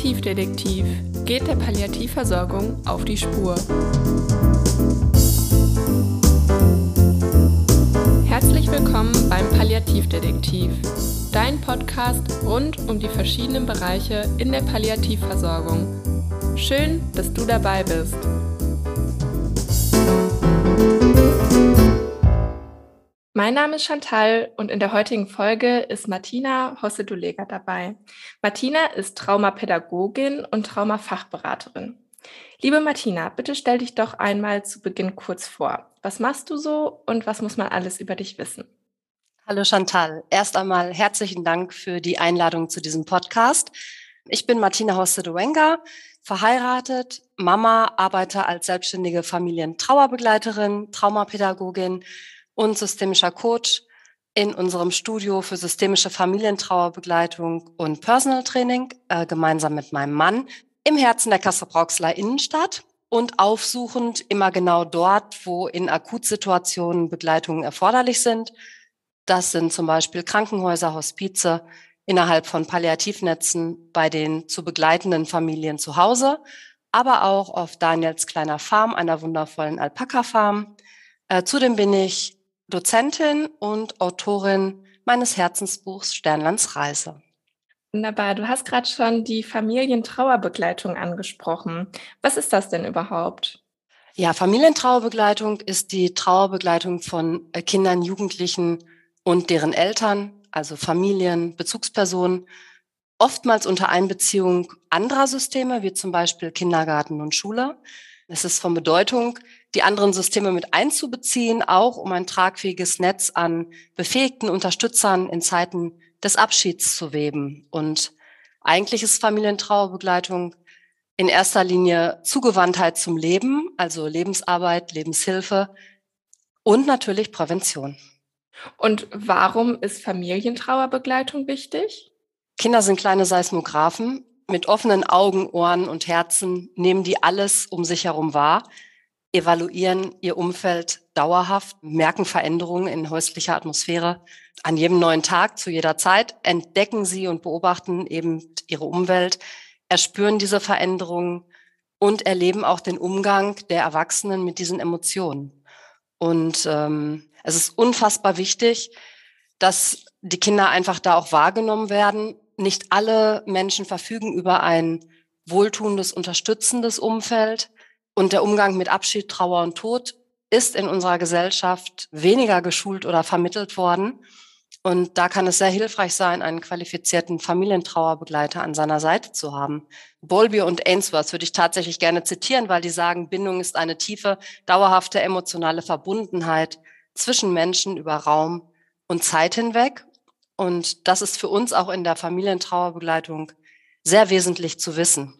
Palliativdetektiv geht der Palliativversorgung auf die Spur. Herzlich willkommen beim Palliativdetektiv, dein Podcast rund um die verschiedenen Bereiche in der Palliativversorgung. Schön, dass du dabei bist. Mein Name ist Chantal und in der heutigen Folge ist Martina Hossedulega dabei. Martina ist Traumapädagogin und Traumafachberaterin. Liebe Martina, bitte stell dich doch einmal zu Beginn kurz vor. Was machst du so und was muss man alles über dich wissen? Hallo Chantal. Erst einmal herzlichen Dank für die Einladung zu diesem Podcast. Ich bin Martina Hosseduenga, verheiratet, Mama, arbeite als selbstständige Familientrauerbegleiterin, Traumapädagogin und systemischer Coach in unserem Studio für systemische Familientrauerbegleitung und Personal Training, äh, gemeinsam mit meinem Mann, im Herzen der Kassel-Brauxler Innenstadt und aufsuchend immer genau dort, wo in Akutsituationen Begleitungen erforderlich sind. Das sind zum Beispiel Krankenhäuser, Hospize, innerhalb von Palliativnetzen bei den zu begleitenden Familien zu Hause, aber auch auf Daniels kleiner Farm, einer wundervollen Alpaka-Farm. Äh, zudem bin ich Dozentin und Autorin meines Herzensbuchs Sternlands Reise. Wunderbar. Du hast gerade schon die Familientrauerbegleitung angesprochen. Was ist das denn überhaupt? Ja, Familientrauerbegleitung ist die Trauerbegleitung von äh, Kindern, Jugendlichen und deren Eltern, also Familien, Bezugspersonen, oftmals unter Einbeziehung anderer Systeme, wie zum Beispiel Kindergarten und Schule. Es ist von Bedeutung, die anderen Systeme mit einzubeziehen, auch um ein tragfähiges Netz an befähigten Unterstützern in Zeiten des Abschieds zu weben. Und eigentlich ist Familientrauerbegleitung in erster Linie Zugewandtheit zum Leben, also Lebensarbeit, Lebenshilfe und natürlich Prävention. Und warum ist Familientrauerbegleitung wichtig? Kinder sind kleine Seismographen. Mit offenen Augen, Ohren und Herzen nehmen die alles um sich herum wahr evaluieren ihr Umfeld dauerhaft, merken Veränderungen in häuslicher Atmosphäre. An jedem neuen Tag, zu jeder Zeit entdecken sie und beobachten eben ihre Umwelt, erspüren diese Veränderungen und erleben auch den Umgang der Erwachsenen mit diesen Emotionen. Und ähm, es ist unfassbar wichtig, dass die Kinder einfach da auch wahrgenommen werden. Nicht alle Menschen verfügen über ein wohltuendes, unterstützendes Umfeld. Und der Umgang mit Abschied, Trauer und Tod ist in unserer Gesellschaft weniger geschult oder vermittelt worden. Und da kann es sehr hilfreich sein, einen qualifizierten Familientrauerbegleiter an seiner Seite zu haben. Bowlby und Ainsworth würde ich tatsächlich gerne zitieren, weil die sagen, Bindung ist eine tiefe, dauerhafte emotionale Verbundenheit zwischen Menschen über Raum und Zeit hinweg. Und das ist für uns auch in der Familientrauerbegleitung sehr wesentlich zu wissen.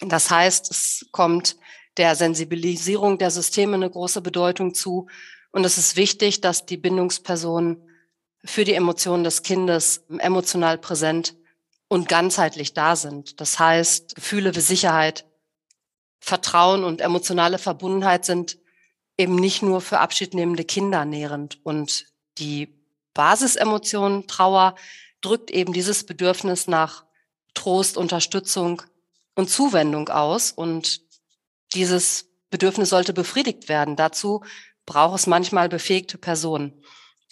Das heißt, es kommt der Sensibilisierung der Systeme eine große Bedeutung zu. Und es ist wichtig, dass die Bindungspersonen für die Emotionen des Kindes emotional präsent und ganzheitlich da sind. Das heißt, Gefühle wie Sicherheit, Vertrauen und emotionale Verbundenheit sind eben nicht nur für abschiednehmende Kinder nährend. Und die Basisemotion Trauer drückt eben dieses Bedürfnis nach Trost, Unterstützung und Zuwendung aus. Und dieses Bedürfnis sollte befriedigt werden. Dazu braucht es manchmal befähigte Personen.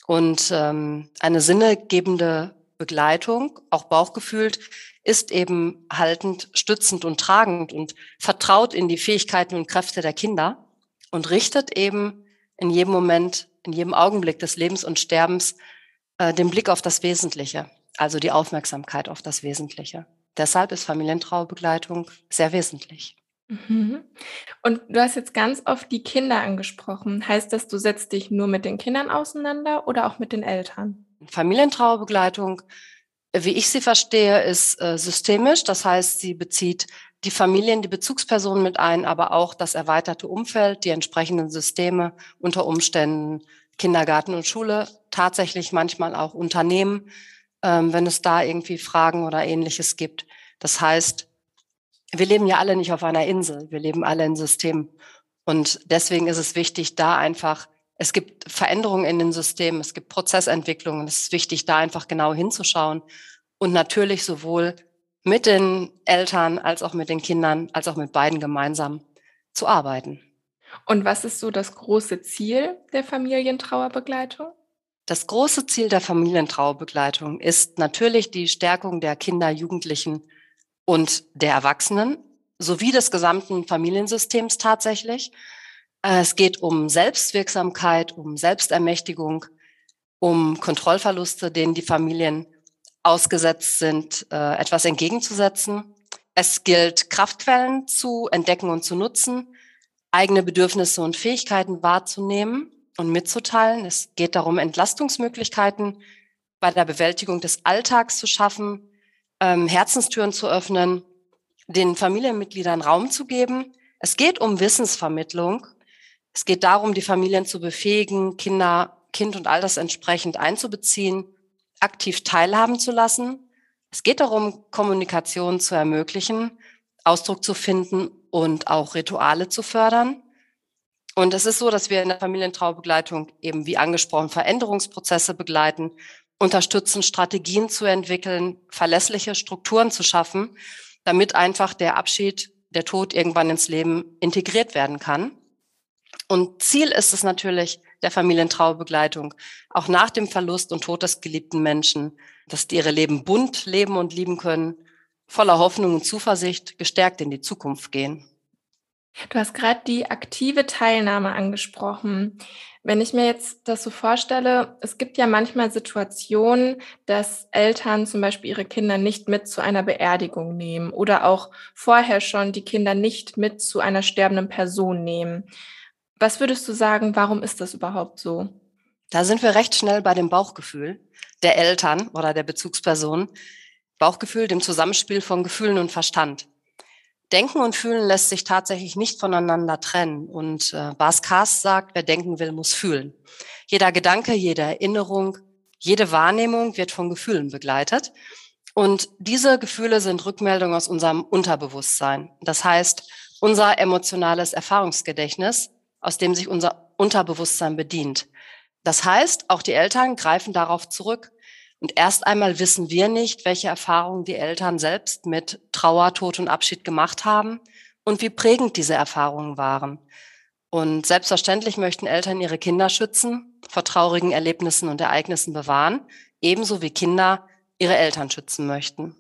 Und ähm, eine sinnegebende Begleitung, auch bauchgefühlt, ist eben haltend, stützend und tragend und vertraut in die Fähigkeiten und Kräfte der Kinder und richtet eben in jedem Moment, in jedem Augenblick des Lebens und Sterbens äh, den Blick auf das Wesentliche, also die Aufmerksamkeit auf das Wesentliche. Deshalb ist Familientrauerbegleitung sehr wesentlich. Mhm. Und du hast jetzt ganz oft die Kinder angesprochen. Heißt das, du setzt dich nur mit den Kindern auseinander oder auch mit den Eltern? Familientrauerbegleitung, wie ich sie verstehe, ist äh, systemisch. Das heißt, sie bezieht die Familien, die Bezugspersonen mit ein, aber auch das erweiterte Umfeld, die entsprechenden Systeme, unter Umständen Kindergarten und Schule, tatsächlich manchmal auch Unternehmen, ähm, wenn es da irgendwie Fragen oder ähnliches gibt. Das heißt, wir leben ja alle nicht auf einer Insel, wir leben alle in Systemen. Und deswegen ist es wichtig, da einfach, es gibt Veränderungen in den Systemen, es gibt Prozessentwicklungen, es ist wichtig, da einfach genau hinzuschauen und natürlich sowohl mit den Eltern als auch mit den Kindern, als auch mit beiden gemeinsam zu arbeiten. Und was ist so das große Ziel der Familientrauerbegleitung? Das große Ziel der Familientrauerbegleitung ist natürlich die Stärkung der Kinder, Jugendlichen und der Erwachsenen sowie des gesamten Familiensystems tatsächlich. Äh, es geht um Selbstwirksamkeit, um Selbstermächtigung, um Kontrollverluste, denen die Familien ausgesetzt sind, äh, etwas entgegenzusetzen. Es gilt, Kraftquellen zu entdecken und zu nutzen, eigene Bedürfnisse und Fähigkeiten wahrzunehmen und mitzuteilen. Es geht darum, Entlastungsmöglichkeiten bei der Bewältigung des Alltags zu schaffen, ähm, Herzenstüren zu öffnen, den Familienmitgliedern Raum zu geben. Es geht um Wissensvermittlung. Es geht darum, die Familien zu befähigen, Kinder, Kind und Alters entsprechend einzubeziehen, aktiv teilhaben zu lassen. Es geht darum, Kommunikation zu ermöglichen, Ausdruck zu finden und auch Rituale zu fördern. Und es ist so, dass wir in der Familientraubegleitung eben wie angesprochen Veränderungsprozesse begleiten, unterstützen, Strategien zu entwickeln, verlässliche Strukturen zu schaffen, damit einfach der Abschied, der Tod irgendwann ins Leben integriert werden kann. Und Ziel ist es natürlich der Familientrauerbegleitung, auch nach dem Verlust und Tod des geliebten Menschen, dass die ihre Leben bunt leben und lieben können, voller Hoffnung und Zuversicht gestärkt in die Zukunft gehen. Du hast gerade die aktive Teilnahme angesprochen. Wenn ich mir jetzt das so vorstelle, es gibt ja manchmal Situationen, dass Eltern zum Beispiel ihre Kinder nicht mit zu einer Beerdigung nehmen oder auch vorher schon die Kinder nicht mit zu einer sterbenden Person nehmen. Was würdest du sagen, warum ist das überhaupt so? Da sind wir recht schnell bei dem Bauchgefühl der Eltern oder der Bezugsperson. Bauchgefühl, dem Zusammenspiel von Gefühlen und Verstand. Denken und Fühlen lässt sich tatsächlich nicht voneinander trennen. Und äh, Bas Kaas sagt, wer denken will, muss fühlen. Jeder Gedanke, jede Erinnerung, jede Wahrnehmung wird von Gefühlen begleitet. Und diese Gefühle sind Rückmeldungen aus unserem Unterbewusstsein. Das heißt, unser emotionales Erfahrungsgedächtnis, aus dem sich unser Unterbewusstsein bedient. Das heißt, auch die Eltern greifen darauf zurück, und erst einmal wissen wir nicht, welche Erfahrungen die Eltern selbst mit Trauer, Tod und Abschied gemacht haben und wie prägend diese Erfahrungen waren. Und selbstverständlich möchten Eltern ihre Kinder schützen, vor traurigen Erlebnissen und Ereignissen bewahren, ebenso wie Kinder ihre Eltern schützen möchten.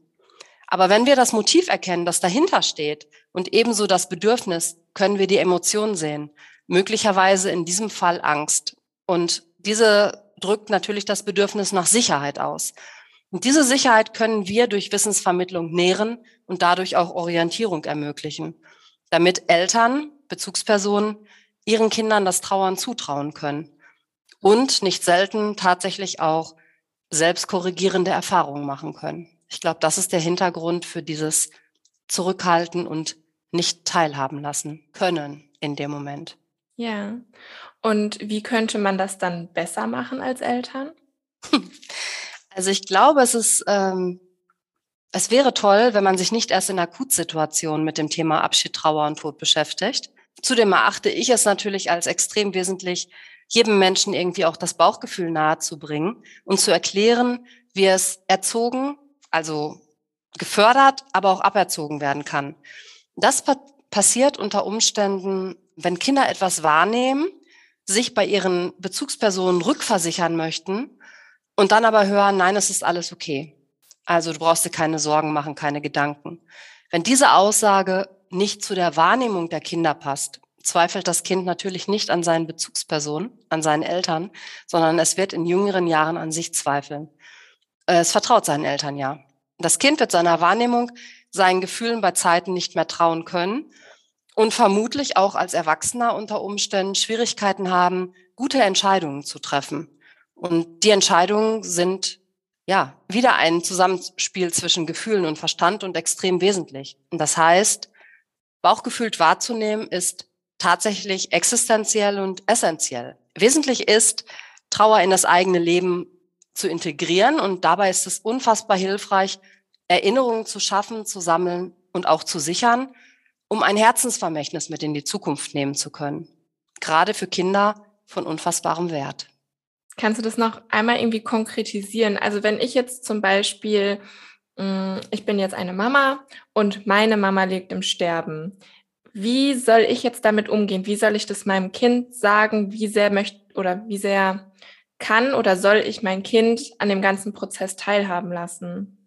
Aber wenn wir das Motiv erkennen, das dahinter steht und ebenso das Bedürfnis, können wir die Emotionen sehen. Möglicherweise in diesem Fall Angst. Und diese drückt natürlich das Bedürfnis nach Sicherheit aus. Und diese Sicherheit können wir durch Wissensvermittlung nähren und dadurch auch Orientierung ermöglichen, damit Eltern, Bezugspersonen ihren Kindern das Trauern zutrauen können und nicht selten tatsächlich auch selbstkorrigierende Erfahrungen machen können. Ich glaube, das ist der Hintergrund für dieses Zurückhalten und nicht teilhaben lassen können in dem Moment. Ja. Und wie könnte man das dann besser machen als Eltern? Also ich glaube, es ist, ähm, es wäre toll, wenn man sich nicht erst in Akutsituationen mit dem Thema Abschied, Trauer und Tod beschäftigt. Zudem erachte ich es natürlich als extrem wesentlich, jedem Menschen irgendwie auch das Bauchgefühl nahezubringen und zu erklären, wie es erzogen, also gefördert, aber auch aberzogen werden kann. Das pa passiert unter Umständen, wenn Kinder etwas wahrnehmen, sich bei ihren Bezugspersonen rückversichern möchten und dann aber hören, nein, es ist alles okay. Also du brauchst dir keine Sorgen machen, keine Gedanken. Wenn diese Aussage nicht zu der Wahrnehmung der Kinder passt, zweifelt das Kind natürlich nicht an seinen Bezugspersonen, an seinen Eltern, sondern es wird in jüngeren Jahren an sich zweifeln. Es vertraut seinen Eltern ja. Das Kind wird seiner Wahrnehmung, seinen Gefühlen bei Zeiten nicht mehr trauen können und vermutlich auch als Erwachsener unter Umständen Schwierigkeiten haben, gute Entscheidungen zu treffen. Und die Entscheidungen sind ja wieder ein Zusammenspiel zwischen Gefühlen und Verstand und extrem wesentlich. Und das heißt, Bauchgefühlt wahrzunehmen ist tatsächlich existenziell und essentiell. Wesentlich ist, Trauer in das eigene Leben zu integrieren und dabei ist es unfassbar hilfreich, Erinnerungen zu schaffen, zu sammeln und auch zu sichern um ein Herzensvermächtnis mit in die Zukunft nehmen zu können. Gerade für Kinder von unfassbarem Wert. Kannst du das noch einmal irgendwie konkretisieren? Also wenn ich jetzt zum Beispiel mm, ich bin jetzt eine Mama und meine Mama liegt im Sterben. Wie soll ich jetzt damit umgehen? Wie soll ich das meinem Kind sagen? Wie sehr möchte oder wie sehr kann oder soll ich mein Kind an dem ganzen Prozess teilhaben lassen?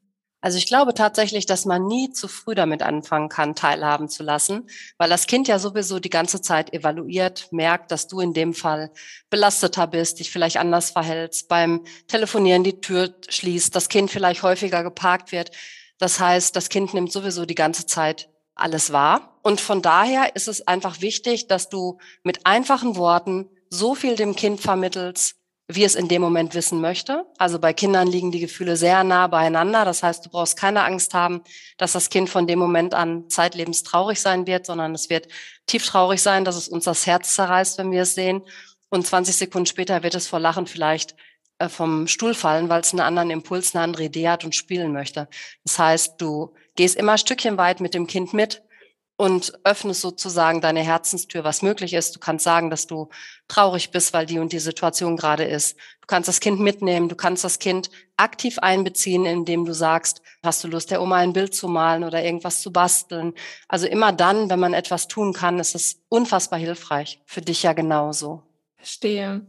Also ich glaube tatsächlich, dass man nie zu früh damit anfangen kann, teilhaben zu lassen, weil das Kind ja sowieso die ganze Zeit evaluiert, merkt, dass du in dem Fall belasteter bist, dich vielleicht anders verhältst, beim Telefonieren die Tür schließt, das Kind vielleicht häufiger geparkt wird. Das heißt, das Kind nimmt sowieso die ganze Zeit alles wahr. Und von daher ist es einfach wichtig, dass du mit einfachen Worten so viel dem Kind vermittelst, wie es in dem Moment wissen möchte. Also bei Kindern liegen die Gefühle sehr nah beieinander. Das heißt, du brauchst keine Angst haben, dass das Kind von dem Moment an zeitlebens traurig sein wird, sondern es wird tief traurig sein, dass es uns das Herz zerreißt, wenn wir es sehen. Und 20 Sekunden später wird es vor Lachen vielleicht äh, vom Stuhl fallen, weil es einen anderen Impuls, eine andere Idee hat und spielen möchte. Das heißt, du gehst immer Stückchen weit mit dem Kind mit und öffnest sozusagen deine Herzenstür, was möglich ist. Du kannst sagen, dass du traurig bist, weil die und die Situation gerade ist. Du kannst das Kind mitnehmen, du kannst das Kind aktiv einbeziehen, indem du sagst, hast du Lust, der Oma ein Bild zu malen oder irgendwas zu basteln. Also immer dann, wenn man etwas tun kann, ist es unfassbar hilfreich. Für dich ja genauso. Verstehe.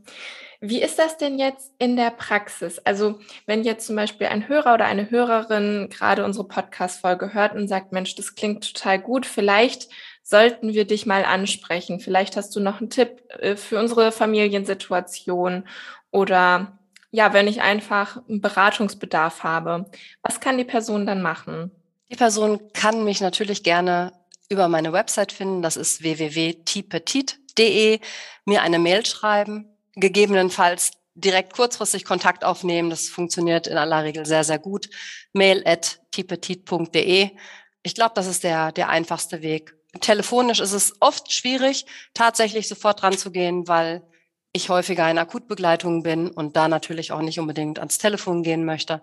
Wie ist das denn jetzt in der Praxis? Also, wenn jetzt zum Beispiel ein Hörer oder eine Hörerin gerade unsere Podcast-Folge hört und sagt, Mensch, das klingt total gut, vielleicht sollten wir dich mal ansprechen. Vielleicht hast du noch einen Tipp äh, für unsere Familiensituation oder ja, wenn ich einfach einen Beratungsbedarf habe. Was kann die Person dann machen? Die Person kann mich natürlich gerne über meine Website finden. Das ist www.tipetit.de. Mir eine Mail schreiben gegebenenfalls direkt kurzfristig Kontakt aufnehmen. Das funktioniert in aller Regel sehr, sehr gut. Mail at tipetit.de. Ich glaube, das ist der, der einfachste Weg. Telefonisch ist es oft schwierig, tatsächlich sofort dran zu gehen, weil ich häufiger in Akutbegleitung bin und da natürlich auch nicht unbedingt ans Telefon gehen möchte.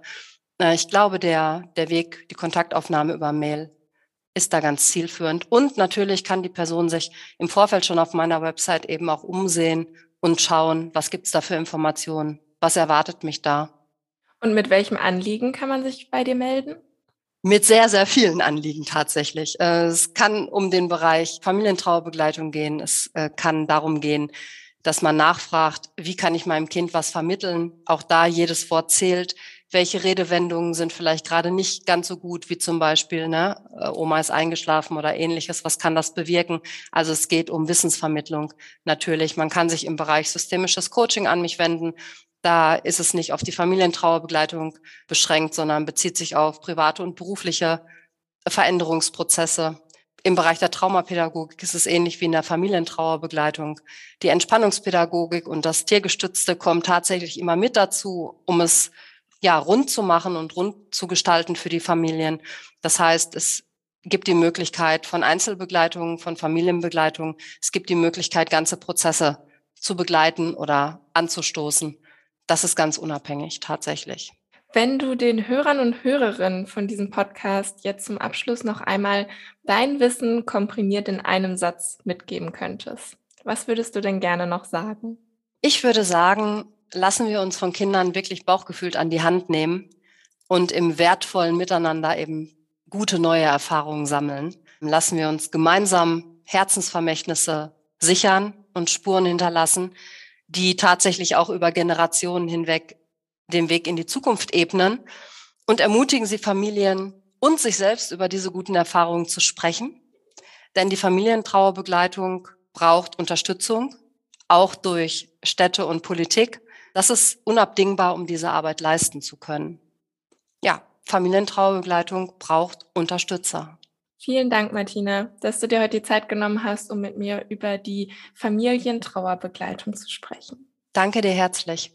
Äh, ich glaube, der, der Weg, die Kontaktaufnahme über Mail ist da ganz zielführend. Und natürlich kann die Person sich im Vorfeld schon auf meiner Website eben auch umsehen und schauen, was gibt's da für Informationen, was erwartet mich da. Und mit welchem Anliegen kann man sich bei dir melden? Mit sehr, sehr vielen Anliegen tatsächlich. Äh, es kann um den Bereich Familientrauerbegleitung gehen. Es äh, kann darum gehen, dass man nachfragt, wie kann ich meinem Kind was vermitteln? Auch da jedes Wort zählt welche Redewendungen sind vielleicht gerade nicht ganz so gut, wie zum Beispiel, ne, äh, Oma ist eingeschlafen oder ähnliches, was kann das bewirken? Also es geht um Wissensvermittlung natürlich. Man kann sich im Bereich systemisches Coaching an mich wenden. Da ist es nicht auf die Familientrauerbegleitung beschränkt, sondern bezieht sich auf private und berufliche Veränderungsprozesse. Im Bereich der Traumapädagogik ist es ähnlich wie in der Familientrauerbegleitung. Die Entspannungspädagogik und das Tiergestützte kommen tatsächlich immer mit dazu, um es ja, rund zu machen und rund zu gestalten für die Familien. Das heißt, es gibt die Möglichkeit von Einzelbegleitung, von Familienbegleitung. Es gibt die Möglichkeit, ganze Prozesse zu begleiten oder anzustoßen. Das ist ganz unabhängig tatsächlich. Wenn du den Hörern und Hörerinnen von diesem Podcast jetzt zum Abschluss noch einmal dein Wissen komprimiert in einem Satz mitgeben könntest, was würdest du denn gerne noch sagen? Ich würde sagen, lassen wir uns von Kindern wirklich bauchgefühlt an die Hand nehmen und im wertvollen Miteinander eben gute neue Erfahrungen sammeln. Lassen wir uns gemeinsam Herzensvermächtnisse sichern und Spuren hinterlassen, die tatsächlich auch über Generationen hinweg den Weg in die Zukunft ebnen und ermutigen Sie Familien und sich selbst über diese guten Erfahrungen zu sprechen. Denn die Familientrauerbegleitung braucht Unterstützung, auch durch Städte und Politik. Das ist unabdingbar, um diese Arbeit leisten zu können. Ja, Familientrauerbegleitung braucht Unterstützer. Vielen Dank, Martina, dass du dir heute die Zeit genommen hast, um mit mir über die Familientrauerbegleitung zu sprechen. Danke dir herzlich.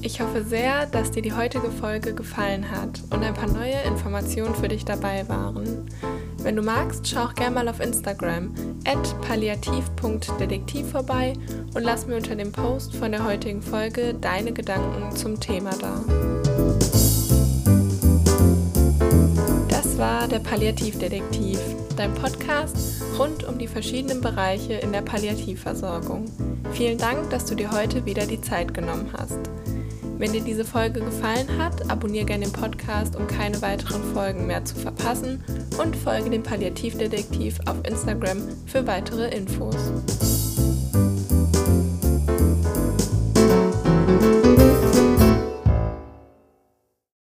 Ich hoffe sehr, dass dir die heutige Folge gefallen hat und ein paar neue Informationen für dich dabei waren. Wenn du magst, schau auch gerne mal auf Instagram at palliativ.detektiv vorbei und lass mir unter dem Post von der heutigen Folge deine Gedanken zum Thema da. Das war der Palliativdetektiv, dein Podcast rund um die verschiedenen Bereiche in der Palliativversorgung. Vielen Dank, dass du dir heute wieder die Zeit genommen hast. Wenn dir diese Folge gefallen hat, abonniere gerne den Podcast, um keine weiteren Folgen mehr zu verpassen und folge dem Palliativdetektiv auf Instagram für weitere Infos.